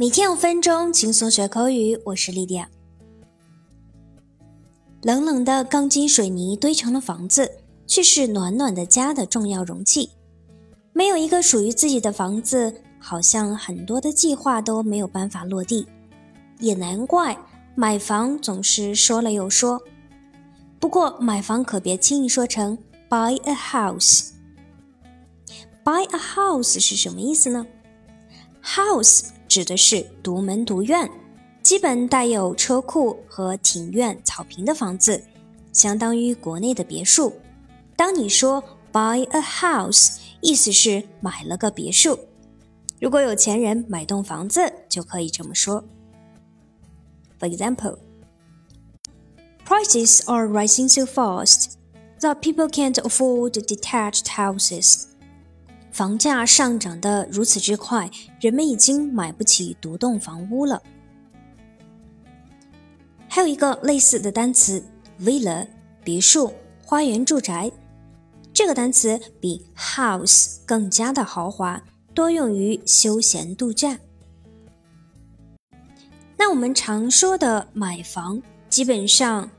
每天五分钟，轻松学口语。我是莉迪亚。冷冷的钢筋水泥堆成了房子，却是暖暖的家的重要容器。没有一个属于自己的房子，好像很多的计划都没有办法落地。也难怪买房总是说了又说。不过买房可别轻易说成 buy a house。buy a house 是什么意思呢？house 指的是独门独院，基本带有车库和庭院、草坪的房子，相当于国内的别墅。当你说 buy a house，意思是买了个别墅。如果有钱人买栋房子，就可以这么说。For example, prices are rising so fast that people can't afford detached houses. 房价上涨的如此之快，人们已经买不起独栋房屋了。还有一个类似的单词，villa，别墅、花园住宅。这个单词比 house 更加的豪华，多用于休闲度假。那我们常说的买房，基本上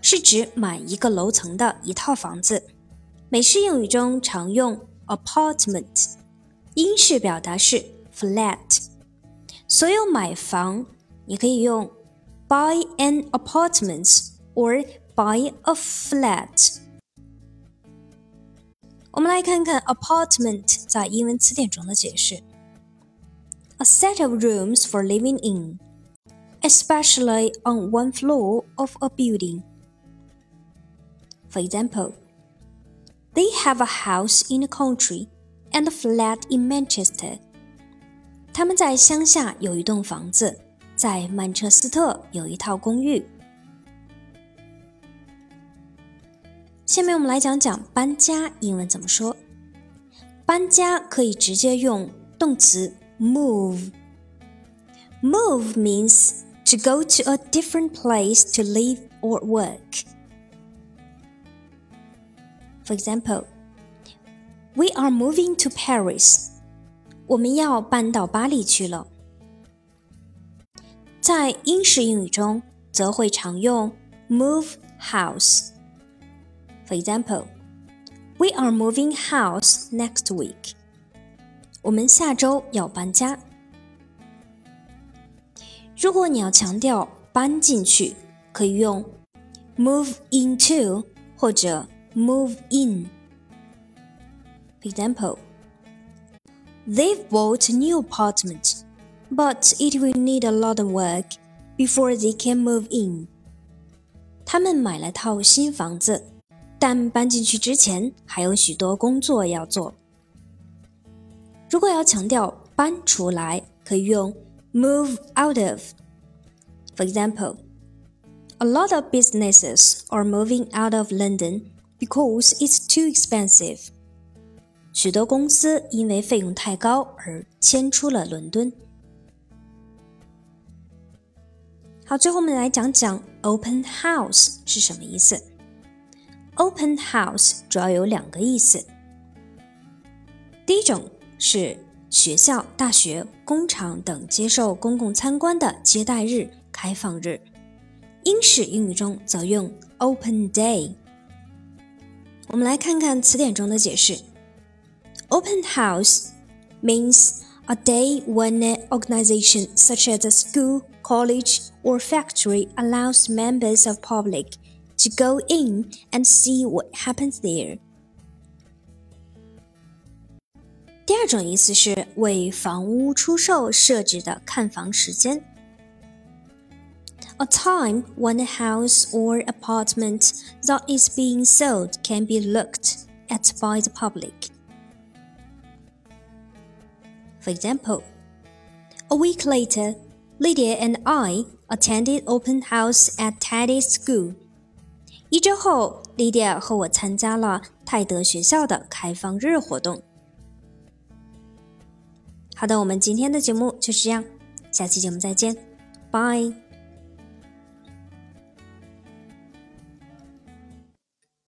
是指买一个楼层的一套房子。美式英语中常用。apartment，英式表达是 flat。所有买房，你可以用 buy an apartment or buy a flat。我们来看看 apartment 在英文词典中的解释：a set of rooms for living in, especially on one floor of a building. For example. They have a house in the country and a flat in Manchester. 他们在乡下有一栋房子，在曼彻斯特有一套公寓。下面我们来讲讲搬家英文怎么说。搬家可以直接用动词 move。Move means to go to a different place to live or work. For example, we are moving to Paris. 我们要搬到巴黎去了。在英式英语中，则会常用 move house. For example, we are moving house next week. 我们下周要搬家。如果你要强调搬进去，可以用 move into 或者 move in. For example, they've bought a new apartment, but it will need a lot of work before they can move in. 他们买了套新房子，但搬进去之前还有许多工作要做。如果要强调搬出来，可以用 move out of. For example, a lot of businesses are moving out of London because it's too expensive. 许多公司因为费用太高而迁出了伦敦。好，最后我们来讲讲 open house 是什么意思。open house 主要有两个意思。第一种是学校、大学、工厂等接受公共参观的接待日、开放日。英式英语中则用 open day。我们来看看词典中的解释。Open house means a day when an organization such as a school, college, or factory allows members of public to go in and see what happens there. 第二种意思是为房屋出售设置的看房时间。 a time when a house or apartment that is being sold can be looked at by the public. For example, a week later, Lydia and I attended open house at Teddy's school. 一周后，Lydia 和我参加了泰德学校的开放日活动。好的，我们今天的节目就是这样，下期节目再见，拜。